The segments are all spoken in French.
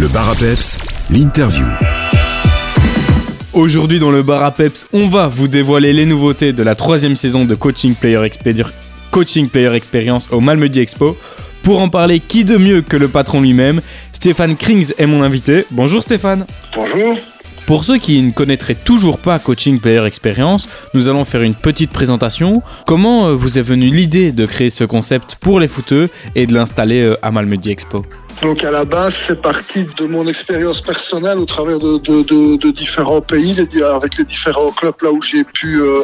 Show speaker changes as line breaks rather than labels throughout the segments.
Le bar à peps, l'interview.
Aujourd'hui dans le bar à peps, on va vous dévoiler les nouveautés de la troisième saison de Coaching Player, Expedi- Coaching Player Experience au Malmedy Expo. Pour en parler, qui de mieux que le patron lui-même? Stéphane Krings est mon invité. Bonjour Stéphane.
Bonjour.
Pour ceux qui ne connaîtraient toujours pas Coaching Player Experience, nous allons faire une petite présentation. Comment euh, vous est venue l'idée de créer ce concept pour les footeux et de l'installer euh, à Malmedy Expo?
Donc à la base, c'est parti de mon expérience personnelle au travers de, différents pays, avec les différents clubs là où j'ai pu euh,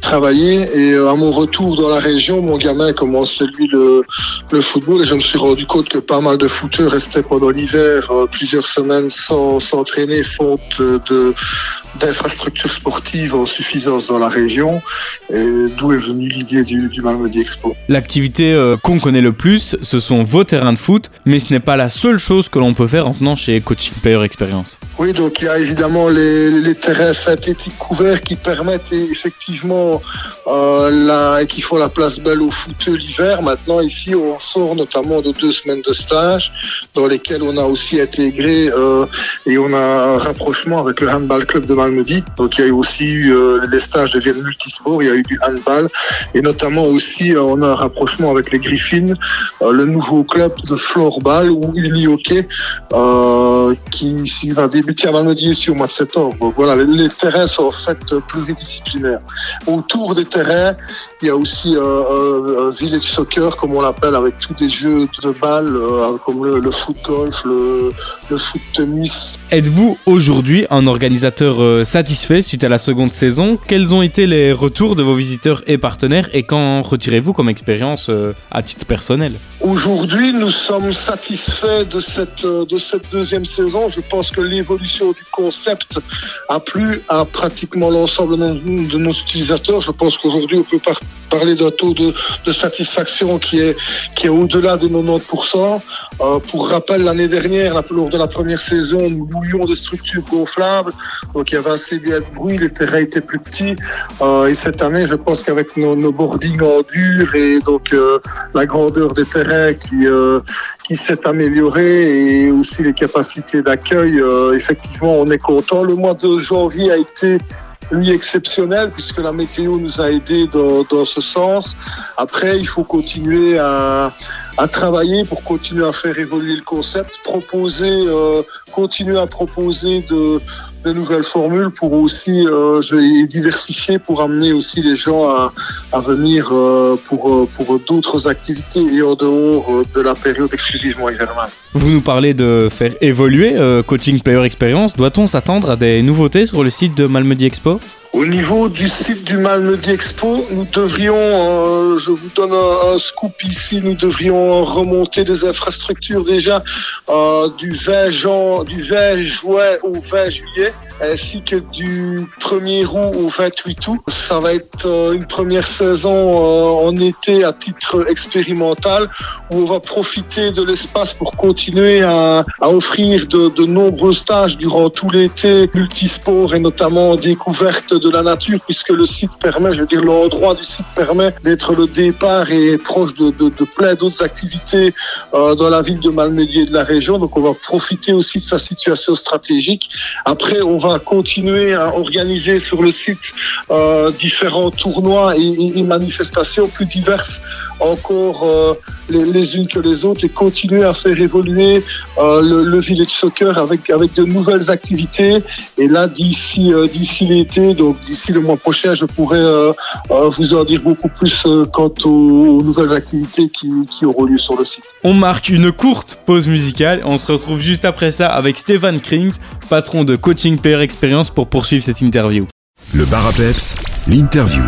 travailler. Et à mon retour dans la région, mon gamin commençait lui le, le football et je me suis rendu compte que pas mal de footeux restaient pendant l'hiver plusieurs semaines sans s'entraîner faute de d'infrastructures sportives en suffisance dans la région. D'où est venue l'idée du, du Malmedy Expo?
L'activité euh, qu'on connaît le plus, ce sont vos terrains de foot, mais ce n'est pas la seule chose que l'on peut faire en venant chez Coaching Player Experience.
Oui, donc il y a évidemment les, les terrains synthétiques couverts qui permettent effectivement euh, la, qui font la place belle au footeux l'hiver. Maintenant, ici, on sort notamment de deux semaines de stage dans lesquelles on a aussi intégré euh, et on a un rapprochement avec le handball club de Malmedy. Donc il y a aussi eu euh, les stages deviennent multisports, il y a eu du handball et notamment aussi euh, on a un rapprochement avec les Griffins, euh, le nouveau club de floorball ou uni hockey euh, qui qui va débuter à Malmedy ici au mois de septembre. Voilà, les, terrains sont en fait pluridisciplinaires. Autour des terrains, il y a aussi euh, village soccer, comme on l'appelle, avec tous des jeux de balles, comme le, le foot golf, le, le foot tennis.
Êtes-vous aujourd'hui un organisateur euh, satisfait suite à la seconde saison Quels ont été les retours de vos visiteurs et partenaires et qu'en retirez-vous comme expérience euh, à titre personnel?
Aujourd'hui, nous sommes satisfaits de cette, euh, de cette deuxième saison. Je pense que l'évolution du concept a plu à pratiquement l'ensemble de nos, utilisateurs. Je pense qu'aujourd'hui, on peut par- parler d'un taux de, satisfaction qui est, qui est au-delà des 90%. Euh, pour rappel, l'année dernière, lors de la première saison, nous louions des structures gonflables. Donc, il y avait assez bien de bruit, les terrains étaient plus petits. Euh, et cette année, je pense qu'avec nos, boardings en dur et donc euh, la grandeur des terrains qui, euh, qui s'est améliorée et aussi les capacités d'accueil, effectivement, on est content. Le mois de janvier a été lui exceptionnel puisque la météo nous a aidés dans, ce sens. Après, il faut continuer à, à travailler pour continuer à faire évoluer le concept, proposer, continuer à proposer de, de nouvelles formules pour aussi euh, diversifier pour amener aussi les gens à, venir euh, pour, euh, pour d'autres activités et en dehors de la période exclusivement hivernale.
Vous nous parlez de faire évoluer Coaching Player Experience. Doit-on s'attendre à des nouveautés sur le site de Malmedy Expo?
Au niveau du site du Malmedy Expo, nous devrions, euh, je vous donne un, scoop ici, nous devrions remonter des infrastructures déjà euh, du 20 jan, du 20 juin au 20 juillet, ainsi que du 1er août au 28 août. Ça va être euh, une première saison euh, en été à titre expérimental où on va profiter de l'espace pour continuer à, offrir de, de nombreux stages durant tout l'été, multisport et notamment découverte de la nature, puisque le site permet, je veux dire, l'endroit du site permet d'être le départ et proche de plein d'autres activités euh, dans la ville de Malmedy et de la région. Donc on va profiter aussi de sa situation stratégique. Après, on continuer à organiser sur le site euh, différents tournois et manifestations plus diverses encore euh, les, les unes que les autres et continuer à faire évoluer euh, le, le village soccer avec avec de nouvelles activités et là d'ici euh, d'ici l'été donc d'ici le mois prochain je pourrais euh, euh, vous en dire beaucoup plus euh, quant aux, aux nouvelles activités qui, qui auront lieu sur le site.
On marque une courte pause musicale. On se retrouve juste après ça avec Stéphane Krings, patron de Coaching Player Experience, pour poursuivre cette interview.
Le bar à peps, l'interview.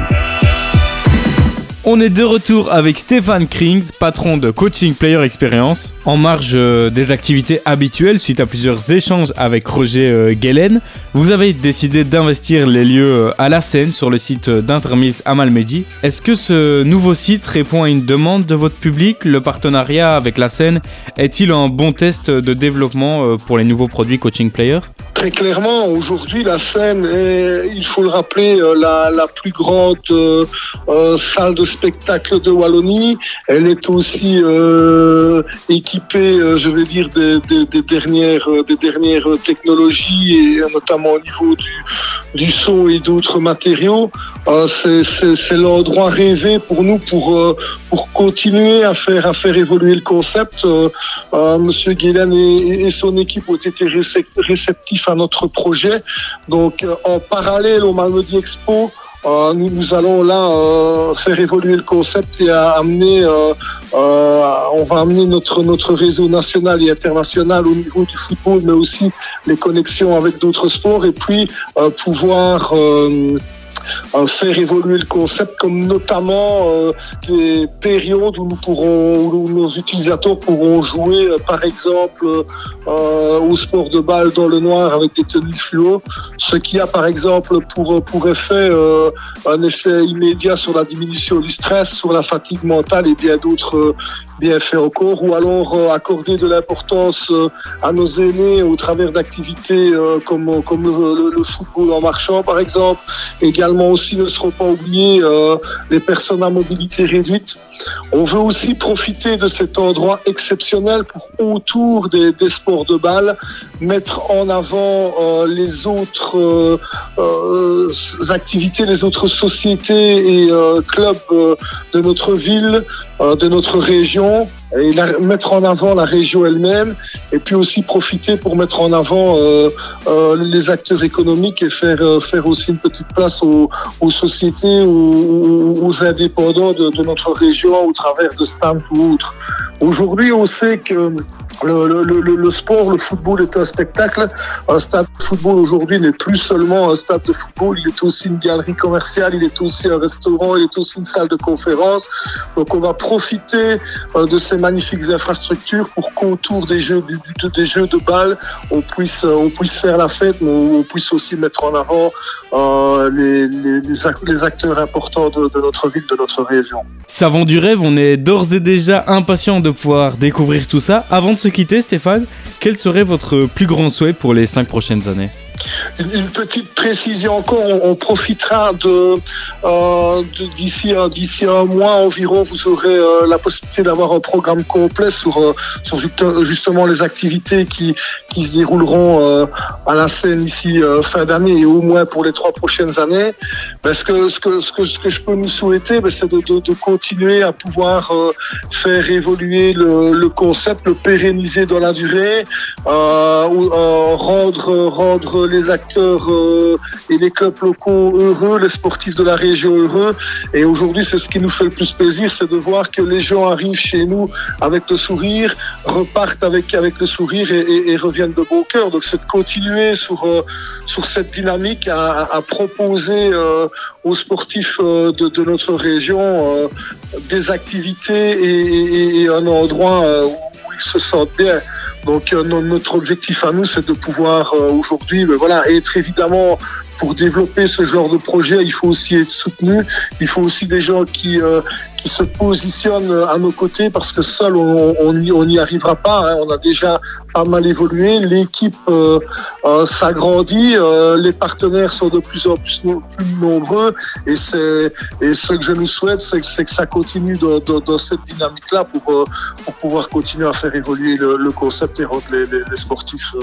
On est de retour avec Stéphane Krings, patron de Coaching Player Experience, en marge euh, des activités habituelles suite à plusieurs échanges avec Roger euh, Guelen. Vous avez décidé d'investir les lieux euh, à la scène sur le site d'Intermills à. Est-ce que ce nouveau site répond à une demande de votre public? Le partenariat avec la scène est-il un bon test de développement pour les nouveaux produits Coaching Player?
Très clairement, aujourd'hui, la scène est, il faut le rappeler, euh, la, plus grande euh, euh, salle de spectacle de Wallonie. Elle est aussi équipée, je vais dire, des, dernières, des dernières technologies, et notamment au niveau du, du son et d'autres matériaux. C'est l'endroit rêvé pour nous pour, pour continuer à faire, à faire évoluer le concept. Monsieur Guélen et, et, son équipe ont été réceptifs notre projet. Donc, en parallèle au Malmedy Expo, euh, nous, nous, allons là euh, faire évoluer le concept et amener, euh, on va amener notre, notre réseau national et international au niveau du football, mais aussi les connexions avec d'autres sports et puis pouvoir faire évoluer le concept, comme notamment euh, des périodes où nous pourrons, où nos utilisateurs pourront jouer, euh, par exemple, euh, au sport de balle dans le noir avec des tenues fluo, ce qui a par exemple pour, pour effet un effet immédiat sur la diminution du stress, sur la fatigue mentale et bien d'autres bien fait encore, ou alors accorder de l'importance à nos aînés au travers d'activités comme, comme le, le, football en marchant par exemple. Également aussi ne seront pas oubliés les personnes à mobilité réduite. On veut aussi profiter de cet endroit exceptionnel pour autour des, sports de balle mettre en avant euh, les autres euh, euh, activités, les autres sociétés et clubs de notre ville, de notre région, et la, mettre en avant la région elle-même, et puis aussi profiter pour mettre en avant les acteurs économiques et faire, faire aussi une petite place aux, aux sociétés ou aux, indépendants de, de, notre région au travers de stands ou autres. Aujourd'hui, on sait que le, sport, le football est un spectacle. Un stade de football aujourd'hui n'est plus seulement un stade de football, il est aussi une galerie commerciale, il est aussi un restaurant, il est aussi une salle de conférence. Donc on va profiter euh, de ces magnifiques infrastructures pour qu'autour des jeux, des jeux de balle, on puisse, euh, on puisse faire la fête, mais on puisse aussi mettre en avant euh, les, acteurs importants de, de notre ville, de notre région.
Savant du rêve, on est d'ores et déjà impatient de pouvoir découvrir tout ça. Avant de se quitter, Stéphane, quel serait votre plus grand souhait pour les cinq prochaines années
une petite précision encore, on, profitera de, euh, d'ici d'ici un mois environ, vous aurez euh, la possibilité d'avoir un programme complet sur, euh, justement les activités qui, se dérouleront à la scène ici fin d'année et au moins pour les trois prochaines années. Parce que ce que ce que, ce que je peux nous souhaiter, ben, c'est de, continuer à pouvoir faire évoluer le, concept, le pérenniser dans la durée, rendre rendre les acteurs euh, et les clubs locaux heureux, les sportifs de la région heureux. Et aujourd'hui, c'est ce qui nous fait le plus plaisir, c'est de voir que les gens arrivent chez nous avec le sourire, repartent avec, avec le sourire et, reviennent de bon cœur. Donc c'est de continuer sur, euh, sur cette dynamique à, proposer euh, aux sportifs euh, de, notre région euh, des activités et, et, un endroit euh, où se sentent bien. Donc euh, notre objectif à nous, c'est de pouvoir euh, aujourd'hui, ben, voilà, être évidemment pour développer ce genre de projet, il faut aussi être soutenu. Il faut aussi des gens qui, euh, se positionnent à nos côtés parce que seul on n'y arrivera pas. Hein. On a déjà pas mal évolué. L'équipe euh, euh, s'agrandit. Euh, les partenaires sont de plus en plus, nombreux. Et, c'est, et ce que je nous souhaite, c'est, que ça continue dans, cette dynamique-là pour, pour pouvoir continuer à faire évoluer le, concept et rendre les, les, sportifs.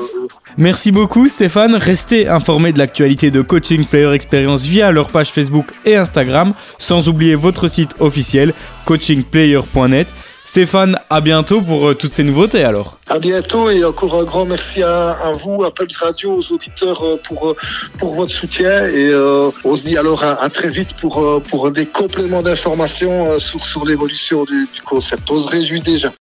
Merci beaucoup Stéphane. Restez informés de l'actualité de Coaching Player Experience via leur page Facebook et Instagram, sans oublier votre site officiel coachingplayer.net. Stéphane, à bientôt pour euh, toutes ces nouveautés alors.
À bientôt et encore un grand merci à, vous, à Peps Radio, aux auditeurs euh, pour, euh, pour votre soutien et on se dit alors à, à très vite pour, pour des compléments d'informations sur, sur l'évolution du, du concept. On se réjouit déjà.